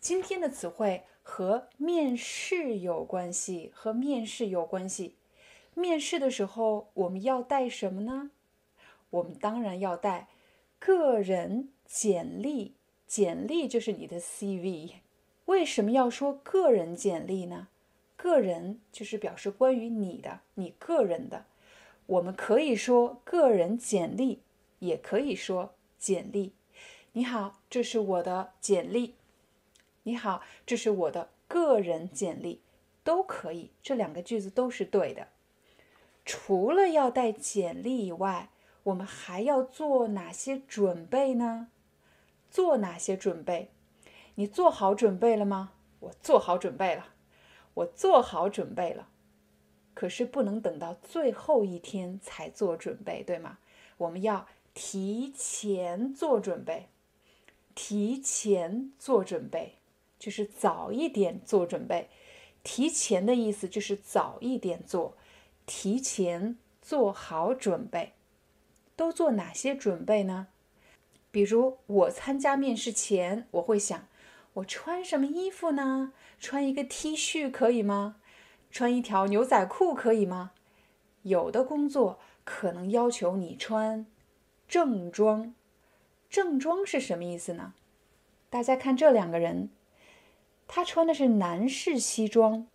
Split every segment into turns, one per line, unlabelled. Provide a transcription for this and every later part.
今天的词汇和面试有关系，和面试有关系。面试的时候我们要带什么呢？我们当然要带个人简历，简历就是你的 CV。为什么要说个人简历呢？个人就是表示关于你的，你个人的。我们可以说个人简历，也可以说简历。你好，这是我的简历。你好，这是我的个人简历，都可以，这两个句子都是对的。除了要带简历以外，我们还要做哪些准备呢？做哪些准备？你做好准备了吗？我做好准备了，我做好准备了。可是不能等到最后一天才做准备，对吗？我们要提前做准备，提前做准备。就是早一点做准备，提前的意思就是早一点做，提前做好准备。都做哪些准备呢？比如我参加面试前，我会想，我穿什么衣服呢？穿一个 T 恤可以吗？穿一条牛仔裤可以吗？有的工作可能要求你穿正装，正装是什么意思呢？大家看这两个人。他穿的是男士西装，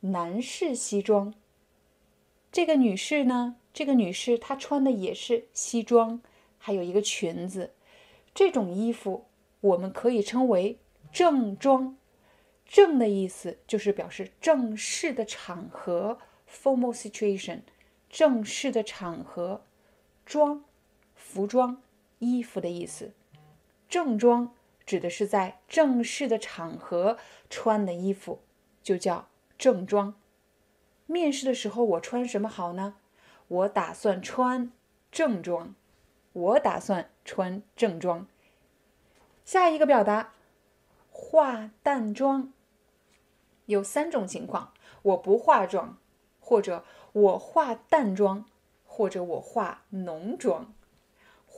男士西装。这个女士呢？这个女士她穿的也是西装，还有一个裙子。这种衣服我们可以称为正装。正的意思就是表示正式的场合 （formal situation），正式的场合。装，服装、衣服的意思。正装。指的是在正式的场合穿的衣服，就叫正装。面试的时候我穿什么好呢？我打算穿正装。我打算穿正装。下一个表达，化淡妆。有三种情况：我不化妆，或者我化淡妆，或者我化浓妆。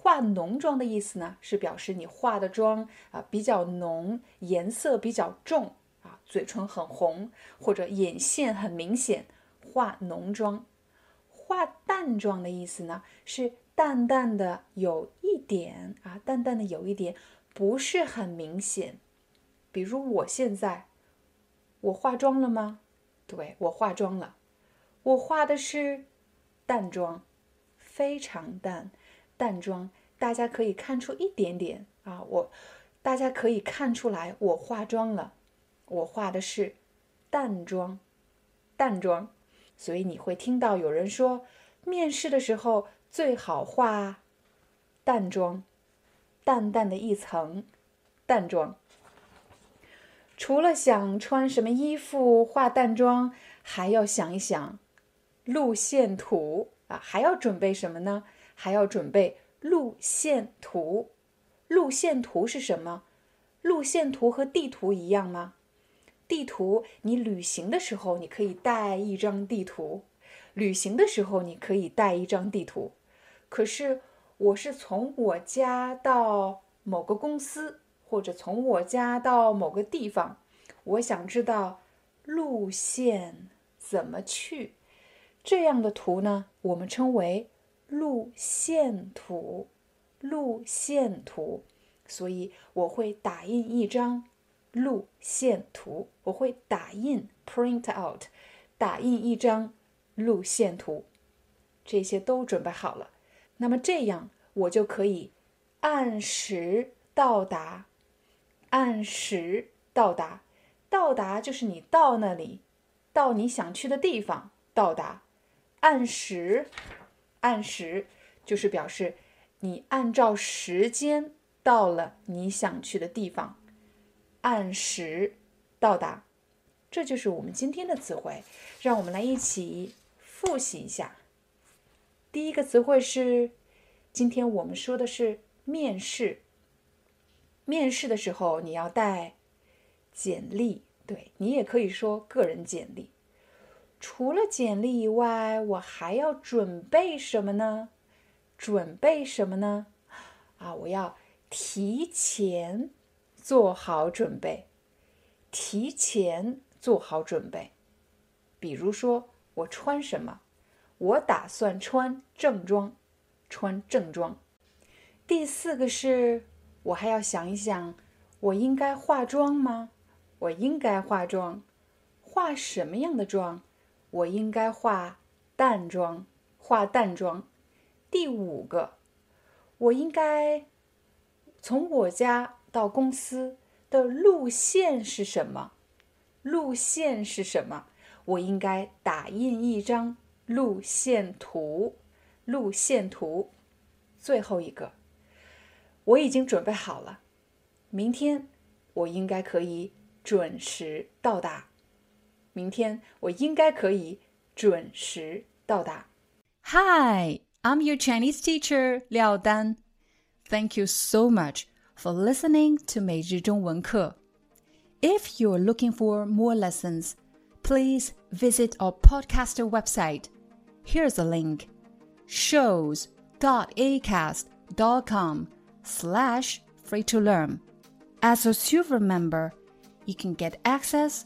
化浓妆的意思呢，是表示你化的妆啊比较浓，颜色比较重啊，嘴唇很红或者眼线很明显，化浓妆。化淡妆的意思呢，是淡淡的有一点啊，淡淡的有一点，不是很明显。比如我现在，我化妆了吗？对我化妆了，我化的是淡妆，非常淡。淡妆，大家可以看出一点点啊，我，大家可以看出来我化妆了，我化的是淡妆，淡妆，所以你会听到有人说，面试的时候最好化淡妆，淡淡的一层淡妆。除了想穿什么衣服、化淡妆，还要想一想路线图啊，还要准备什么呢？还要准备路线图。路线图是什么？路线图和地图一样吗？地图，你旅行的时候你可以带一张地图。旅行的时候你可以带一张地图。可是我是从我家到某个公司，或者从我家到某个地方，我想知道路线怎么去。这样的图呢，我们称为。路线图，路线图，所以我会打印一张路线图。我会打印 （print out），打印一张路线图。这些都准备好了，那么这样我就可以按时到达。按时到达，到达就是你到那里，到你想去的地方到达。按时。按时就是表示你按照时间到了你想去的地方。按时到达。这就是我们今天的词汇，让我们来一起复习一下。第一个词汇是，今天我们说的是面试。面试的时候你要带简历，对你也可以说个人简历。除了简历以外，我还要准备什么呢？准备什么呢？啊，我要提前做好准备，提前做好准备。比如说，我穿什么？我打算穿正装，穿正装。第四个是，我还要想一想，我应该化妆吗？我应该化妆，化什么样的妆？我应该化淡妆，化淡妆。第五个，我应该从我家到公司的路线是什么？路线是什么？我应该打印一张路线图。路线图。最后一个，我已经准备好了，明天我应该可以准时到达。明天我应该可以准时到达。
Hi, I'm your Chinese teacher Liao Dan. Thank you so much for listening to 每日中文课. If you're looking for more lessons, please visit our podcaster website. Here's a link: shows.acast.com slash free to learn. As a silver member, you can get access